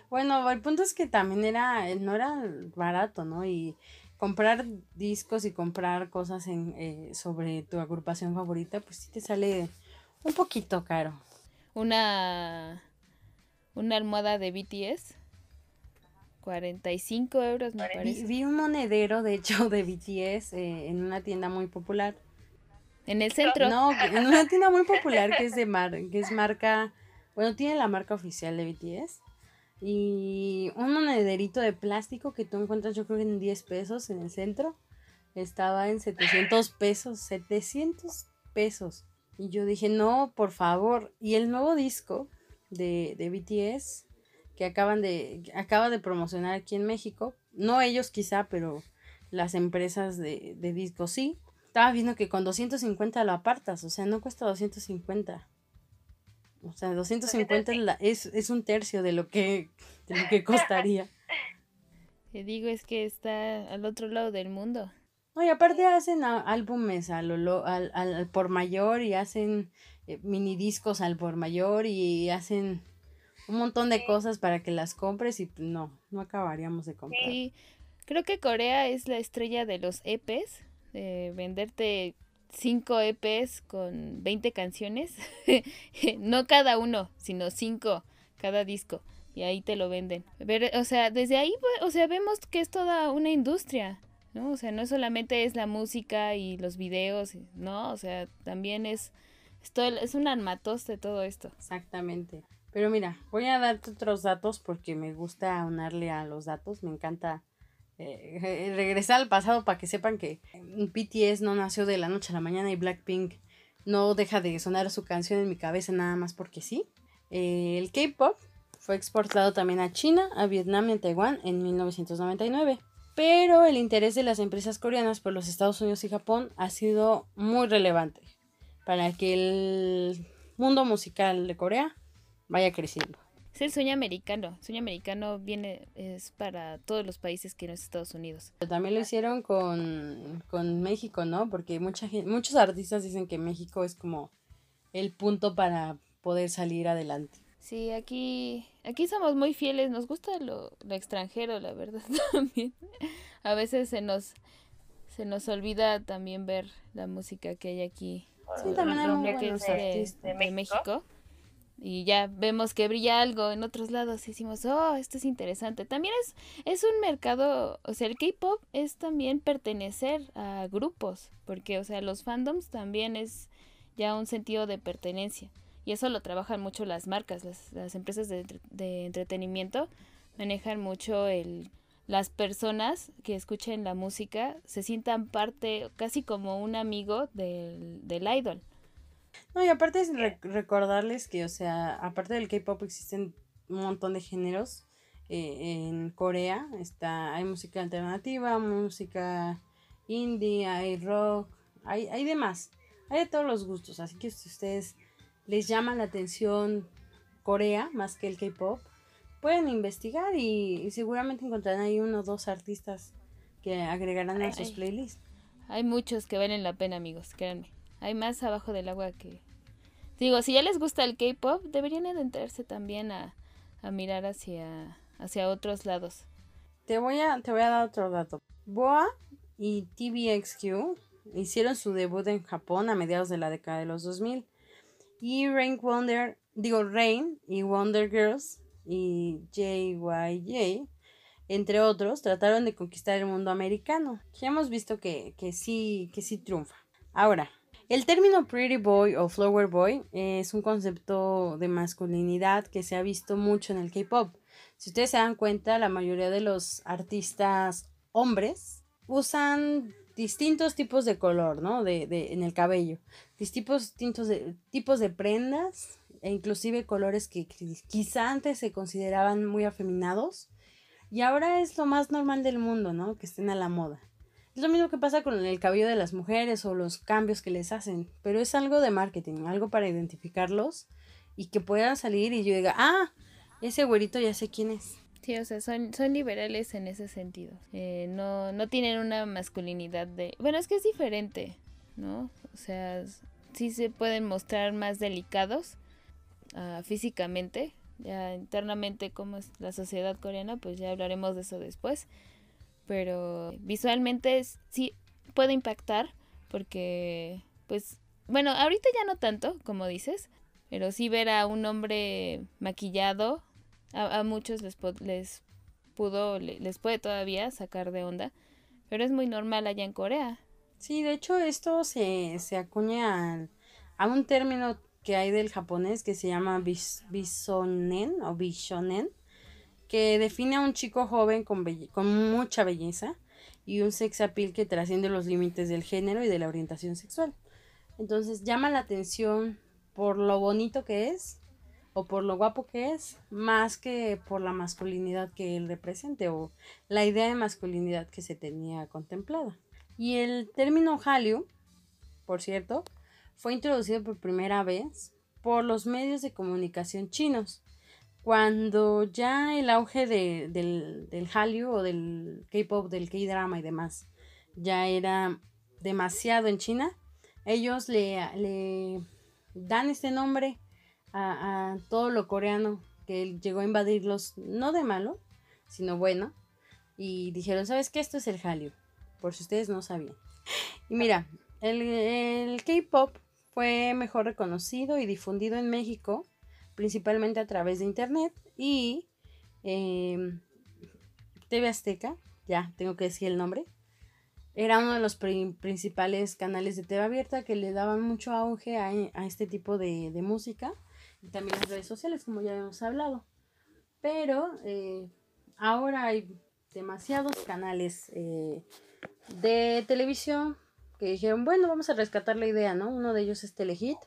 Bueno, el punto es que también era, no era barato, ¿no? Y comprar discos y comprar cosas en, eh, sobre tu agrupación favorita, pues sí te sale un poquito caro. Una, una almohada de BTS 45 euros me parece. Vi, un monedero, de hecho, de BTS eh, en una tienda muy popular. ¿En el centro? No, *laughs* en una tienda muy popular que es de mar, que es marca, bueno, tiene la marca oficial de BTS. Y un monederito de plástico que tú encuentras yo creo que en 10 pesos en el centro. Estaba en 700 pesos, 700 pesos. Y yo dije, no, por favor. Y el nuevo disco de, de BTS que acaban de, acaba de promocionar aquí en México. No ellos quizá, pero las empresas de, de discos sí. Estaba viendo que con 250 lo apartas, o sea, no cuesta 250. O sea, 250 es, la, es, es un tercio de lo que, de lo que costaría. *laughs* Te digo, es que está al otro lado del mundo. No, y aparte hacen álbumes al, al, al, por mayor y hacen eh, mini discos al por mayor y hacen un montón de cosas para que las compres y no, no acabaríamos de comprar. Sí, creo que Corea es la estrella de los EPs, de venderte cinco EPs con 20 canciones, *laughs* no cada uno, sino cinco cada disco y ahí te lo venden. o sea, desde ahí, o sea, vemos que es toda una industria, ¿no? O sea, no solamente es la música y los videos, ¿no? O sea, también es, es, es un armatoste todo esto. Exactamente. Pero mira, voy a darte otros datos porque me gusta unarle a los datos. Me encanta eh, regresar al pasado para que sepan que BTS no nació de la noche a la mañana y Blackpink no deja de sonar su canción en mi cabeza nada más porque sí. Eh, el K-pop fue exportado también a China, a Vietnam y a Taiwán en 1999. Pero el interés de las empresas coreanas por los Estados Unidos y Japón ha sido muy relevante para que el mundo musical de Corea vaya creciendo. Es el sueño americano. El sueño americano viene, es para todos los países que no es Estados Unidos. Pero también lo hicieron con, con México, ¿no? Porque mucha muchos artistas dicen que México es como el punto para poder salir adelante. Sí, aquí, aquí somos muy fieles, nos gusta lo, lo extranjero, la verdad, *laughs* también. A veces se nos, se nos olvida también ver la música que hay aquí. Sí, también hay muy buenos de, de, México y ya vemos que brilla algo en otros lados y decimos, oh, esto es interesante. También es, es un mercado, o sea, el K-Pop es también pertenecer a grupos, porque, o sea, los fandoms también es ya un sentido de pertenencia. Y eso lo trabajan mucho las marcas, las, las empresas de, de, entretenimiento manejan mucho el las personas que escuchen la música se sientan parte, casi como un amigo del, del idol. No, y aparte es recordarles que, o sea, aparte del K-pop existen un montón de géneros. Eh, en Corea está, hay música alternativa, música indie, hay rock, hay, hay demás. Hay de todos los gustos, así que si ustedes les llama la atención Corea más que el K-pop, pueden investigar y, seguramente encontrarán ahí uno o dos artistas que agregarán a sus playlists. Hay muchos que valen la pena, amigos, créanme. Hay más abajo del agua que... Digo, si ya les gusta el K-pop, deberían adentrarse también a, mirar hacia, hacia otros lados. Te voy, a, te voy a dar otro dato. Boa y TVXQ hicieron su debut en Japón a mediados de la década de los 2000. Y Rain Wonder, digo Rain y Wonder Girls y JYJ, entre otros, trataron de conquistar el mundo americano. Ya hemos visto que, que, sí, que sí triunfa. Ahora, el término Pretty Boy o Flower Boy es un concepto de masculinidad que se ha visto mucho en el K-Pop. Si ustedes se dan cuenta, la mayoría de los artistas hombres usan distintos tipos de color, ¿no? De, de, en el cabello. Distintos, de, tipos de prendas e inclusive colores que quizá antes se consideraban muy afeminados y ahora es lo más normal del mundo, ¿no? Que estén a la moda. Es lo mismo que pasa con el cabello de las mujeres o los cambios que les hacen, pero es algo de marketing, algo para identificarlos y que puedan salir y yo diga, ah, ese güerito ya sé quién es. Sí, o sea, son, son liberales en ese sentido. Eh, no, no tienen una masculinidad de... Bueno, es que es diferente, ¿no? O sea, sí se pueden mostrar más delicados uh, físicamente, ya internamente cómo es la sociedad coreana, pues ya hablaremos de eso después. Pero visualmente sí puede impactar porque, pues, bueno, ahorita ya no tanto, como dices, pero sí ver a un hombre maquillado, a, muchos les, les pudo, les puede todavía sacar de onda, pero es muy normal allá en Corea. Sí, de hecho esto se, se acuña a un término que hay del japonés que se llama bisonen o bishonen, que define a un chico joven con, con mucha belleza y un sex appeal que trasciende los límites del género y de la orientación sexual. Entonces llama la atención por lo bonito que es o por lo guapo que es, más que por la masculinidad que él represente o la idea de masculinidad que se tenía contemplada. Y el término Hallyu, por cierto, fue introducido por primera vez por los medios de comunicación chinos. Cuando ya el auge del, del Hallyu o del K-pop, del K-drama y demás ya era demasiado en China, ellos le, le dan este nombre a, a, todo lo coreano que llegó a invadirlos, no de malo, sino bueno, y dijeron, ¿sabes qué? Esto es el Hallyu, por si ustedes no sabían. Y mira, el, el K-pop fue mejor reconocido y difundido en México, principalmente a través de Internet y em, TV Azteca, ya tengo que decir el nombre, era uno de los principales canales de TV abierta que le daban mucho auge a, este tipo de, música y también las redes sociales, como ya hemos hablado. Pero eh, ahora hay demasiados canales eh, de televisión que dijeron, bueno, vamos a rescatar la idea, ¿no? Uno de ellos es Telehit,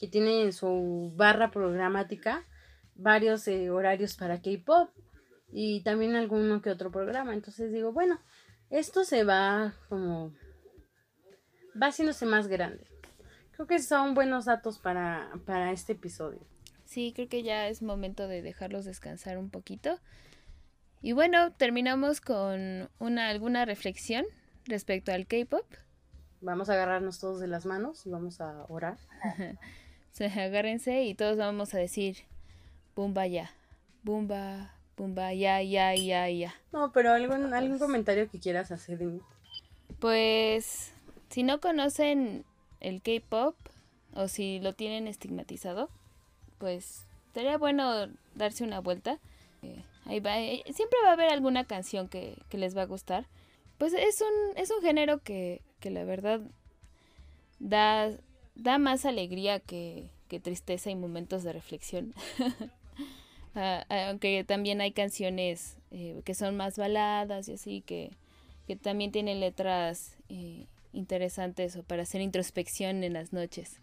que tiene en su barra programática varios eh, horarios para K-pop y también alguno que otro programa. Entonces digo, bueno, esto se va como va haciéndose más grande. Creo que son buenos datos para, para este episodio. Sí, creo que ya es momento de dejarlos descansar un poquito. Y bueno, terminamos con una alguna reflexión respecto al K-pop. Vamos a agarrarnos todos de las manos y vamos a orar. *laughs* Se agárrense y todos vamos a decir bumba ya, bumba, bumba ya, ya, ya, ya. No, pero algún, algún comentario que quieras hacer. Pues si no conocen el K-pop o si lo tienen estigmatizado, pues sería bueno darse una vuelta. Eh, ahí va, eh, siempre va a haber alguna canción que, que les va a gustar. Pues es un, es un género que que la verdad da, da más alegría que, tristeza y momentos de reflexión. *laughs* Ah, ah, aunque también hay canciones eh, que son más baladas y así, que, que también tienen letras eh, interesantes o para hacer introspección en las noches.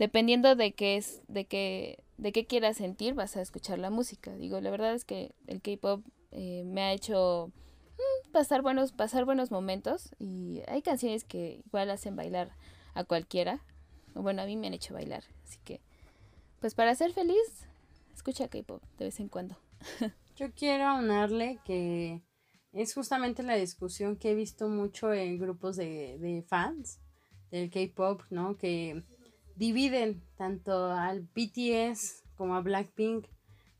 Dependiendo de qué es, de qué, de qué quieras sentir, vas a escuchar la música. Digo, la verdad es que el K-pop eh, me ha hecho pasar buenos, pasar buenos momentos y hay canciones que igual hacen bailar a cualquiera. Bueno, a mí me han hecho bailar. Así que, pues para ser feliz, escucha K-pop de vez en cuando. *laughs* Yo quiero aunarle que es justamente la discusión que he visto mucho en grupos de, de fans del K-pop, ¿no? Que dividen tanto al BTS como a Blackpink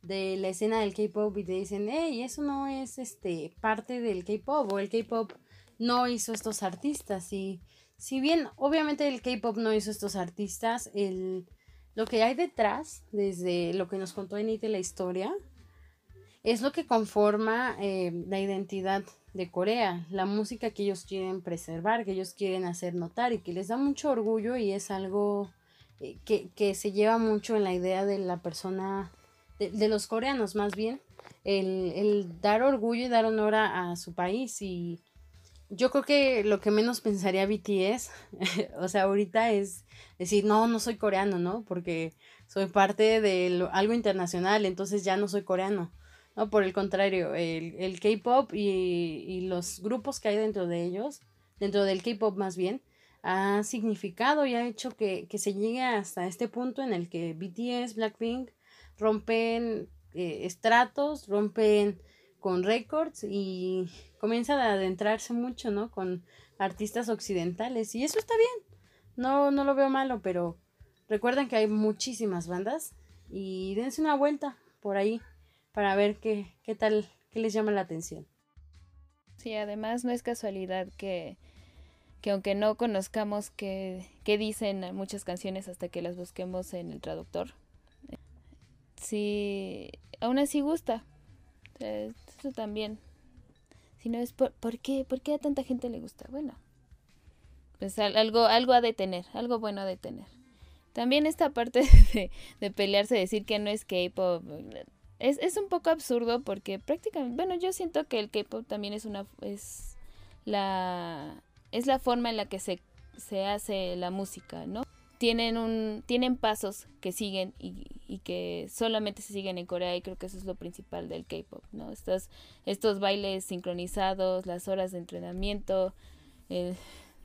de la escena del K-pop y te dicen, hey, eso no es este parte del K-pop o el K-pop no hizo estos artistas y si bien obviamente el K-pop no hizo estos artistas, el, lo que hay detrás, desde lo que nos contó Enite la historia, es lo que conforma eh, la identidad de Corea, la música que ellos quieren preservar, que ellos quieren hacer notar y que les da mucho orgullo y es algo eh, que, se lleva mucho en la idea de la persona, de, los coreanos más bien, el, el, dar orgullo y dar honor a, su país y yo creo que lo que menos pensaría BTS, *laughs* o sea, ahorita es decir, no, no soy coreano, ¿no? Porque soy parte de algo internacional, entonces ya no soy coreano. No, por el contrario, el, el K-pop y, y, los grupos que hay dentro de ellos, dentro del K-pop más bien, ha significado y ha hecho que, que, se llegue hasta este punto en el que BTS, Blackpink rompen eh, estratos, rompen con récords y comienzan a adentrarse mucho, ¿no? Con artistas occidentales y eso está bien. No, no lo veo malo, pero recuerden que hay muchísimas bandas y dense una vuelta por ahí para ver qué, qué tal, qué les llama la atención. Sí, además no es casualidad que, que aunque no conozcamos qué, qué dicen muchas canciones hasta que las busquemos en el traductor, sí, aún así gusta. Eso también. Si no es por, ¿por qué? ¿Por qué a tanta gente le gusta? Bueno, pues algo, algo ha de tener, algo bueno ha de tener. También esta parte *laughs* de, de pelearse, decir que no es K-pop, es, es un poco absurdo porque prácticamente, bueno, yo siento que el K-pop también es una es la es la forma en la que se, se hace la música, ¿no? Tienen un tienen pasos que siguen y, y, que solamente se siguen en Corea y creo que eso es lo principal del K-pop, ¿no? Estos estos bailes sincronizados, las horas de entrenamiento, el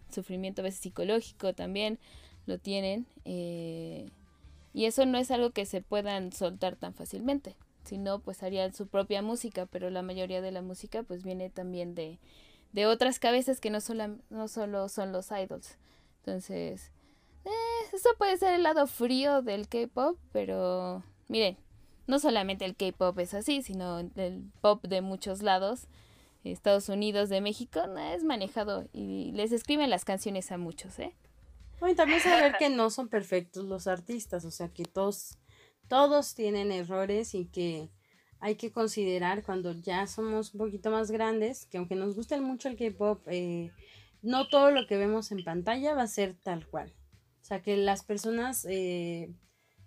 sufrimiento a veces psicológico también lo tienen eh, y eso no es algo que se puedan soltar tan fácilmente si no, pues harían su propia música, pero la mayoría de la música pues viene también de, de otras cabezas que no, solo, no solo son los idols. Entonces, eh, eso puede ser el lado frío del K-Pop, pero miren, no solamente el K-Pop es así, sino el pop de muchos lados. Estados Unidos, de México, es manejado y les escriben las canciones a muchos, ¿eh? Bueno, también saber que no son perfectos los artistas, o sea, que todos todos tienen errores y que hay que considerar cuando ya somos un poquito más grandes, que aunque nos guste mucho el K-Pop, eh, no todo lo que vemos en pantalla va a ser tal cual. Sea, que las personas eh,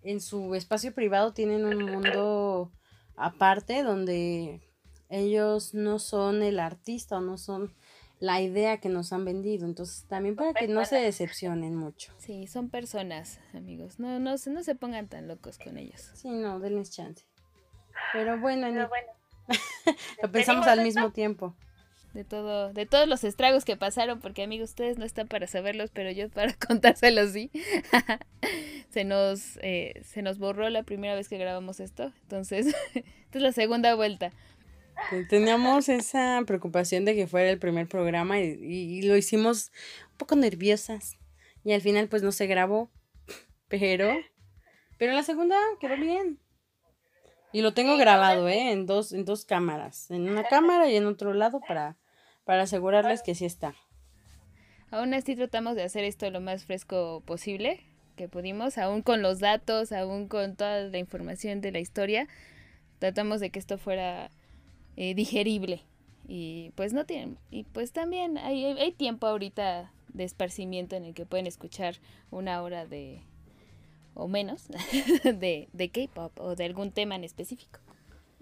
en su espacio privado tienen un mundo aparte donde ellos no son el artista o no son la idea que nos han vendido. Entonces, también para que no se decepcionen mucho. Sí, son personas, amigos. No, no, no se pongan tan locos con ellos. Sí, no, denles chance. Pero bueno, *laughs* lo pensamos al mismo tiempo. De todo, de todos los estragos que pasaron, porque amigos, ustedes no están para saberlos, pero yo para *laughs* contárselos sí. *laughs* se nos, eh, se nos borró la primera vez que grabamos esto, entonces, *laughs* esta es la segunda vuelta. Teníamos esa preocupación de que fuera el primer programa y, lo hicimos un poco nerviosas. Y al final pues no se grabó. Pero, pero la segunda quedó bien. Y lo tengo grabado, ¿eh? En dos, en dos cámaras. En una cámara y en otro lado para, para asegurarles que sí está. Aún así tratamos de hacer esto lo más fresco posible que pudimos, aún con los datos, aún con toda la información de la historia. Tratamos de que esto fuera eh, digerible. Y pues no tienen, y pues también hay, hay tiempo ahorita de esparcimiento en el que pueden escuchar una hora de, o menos, *laughs* de, de K-pop o de algún tema en específico.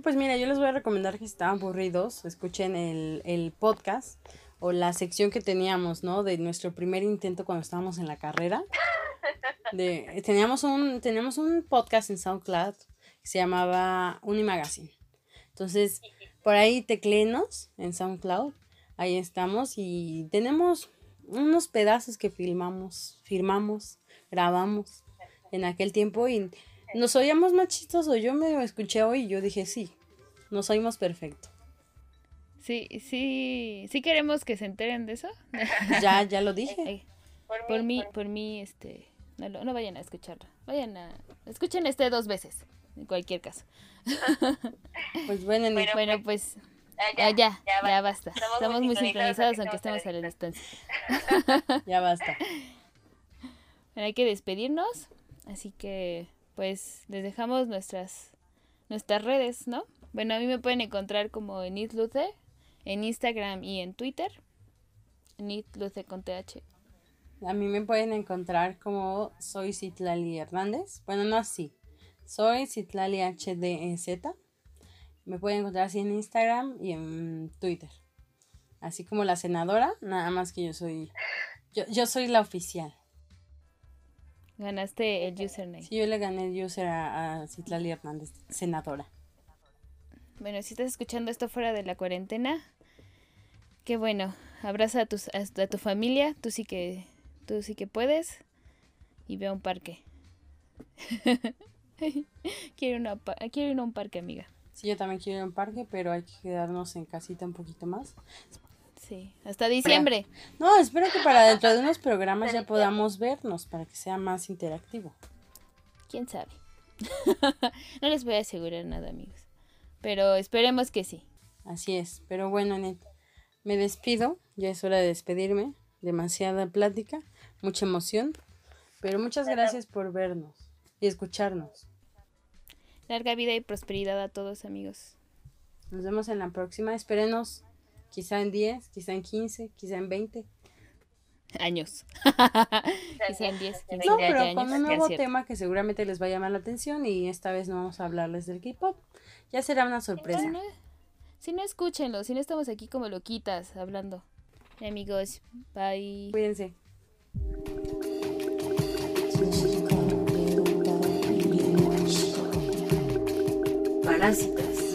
Pues mira, yo les voy a recomendar que si están aburridos, escuchen el, el podcast o la sección que teníamos, ¿no? De nuestro primer intento cuando estábamos en la carrera. *laughs* De, teníamos, un, teníamos un podcast en SoundCloud que se llamaba Unimagazine. Entonces, por ahí teclenos en SoundCloud. Ahí estamos y tenemos unos pedazos que filmamos, firmamos, grabamos en aquel tiempo y nos oíamos más chistosos. Yo me escuché hoy y yo dije, sí, nos oímos perfecto. Sí, sí, sí queremos que se enteren de eso. *laughs* ya, ya lo dije. por, mí, por mí, este, no, no vayan a escucharlo. Vayan a, escuchen este dos veces, en cualquier caso. *laughs* pues bueno, bueno, pues, ya, ya, ya, basta. Estamos, muy sincronizados aunque estemos a la distancia. ya basta. *laughs* hay que despedirnos, así que pues les dejamos nuestras nuestras redes, ¿no? Bueno, a mí me pueden encontrar como en en Instagram y en Twitter. Nitluce con TH. A mí me pueden encontrar como soy Citlali Hernández. Bueno, no así. Soy Citlali HDZ. Me pueden encontrar así en Instagram y en Twitter. Así como la senadora, nada más que yo soy. Yo, yo soy la oficial. Ganaste el username. Sí, yo le gané el user a, a Citlali Hernández, senadora. Bueno, si estás escuchando esto fuera de la cuarentena, qué bueno. Abraza a, tus, a, tu familia, tú sí que tú sí que puedes y ve a un parque. *laughs* quiero, una, quiero ir a un parque, amiga. Sí, yo también quiero ir a un parque, pero hay que quedarnos en casita un poquito más. Sí, hasta diciembre. No, espero que para dentro de unos programas ya podamos vernos para que sea más interactivo. ¿Quién sabe? *laughs* no les voy a asegurar nada, amigos. Pero esperemos que sí. Así es. Pero bueno, Anet, me despido. Ya es hora de despedirme. Demasiada plática, mucha emoción. Pero muchas gracias por vernos y escucharnos. Larga vida y prosperidad a todos, amigos. Nos vemos en la próxima. Espérenos quizá en 10, quizá en 15, quizá en 20 años. *laughs* quizá en 10, 15, no, pero con un nuevo tema que seguramente les va a llamar la atención y esta vez no vamos a hablarles del K-pop. Ya será una sorpresa. si no, escúchenlo. Si no, estamos aquí como loquitas hablando. Amigos, bye. Cuídense. Parásitas.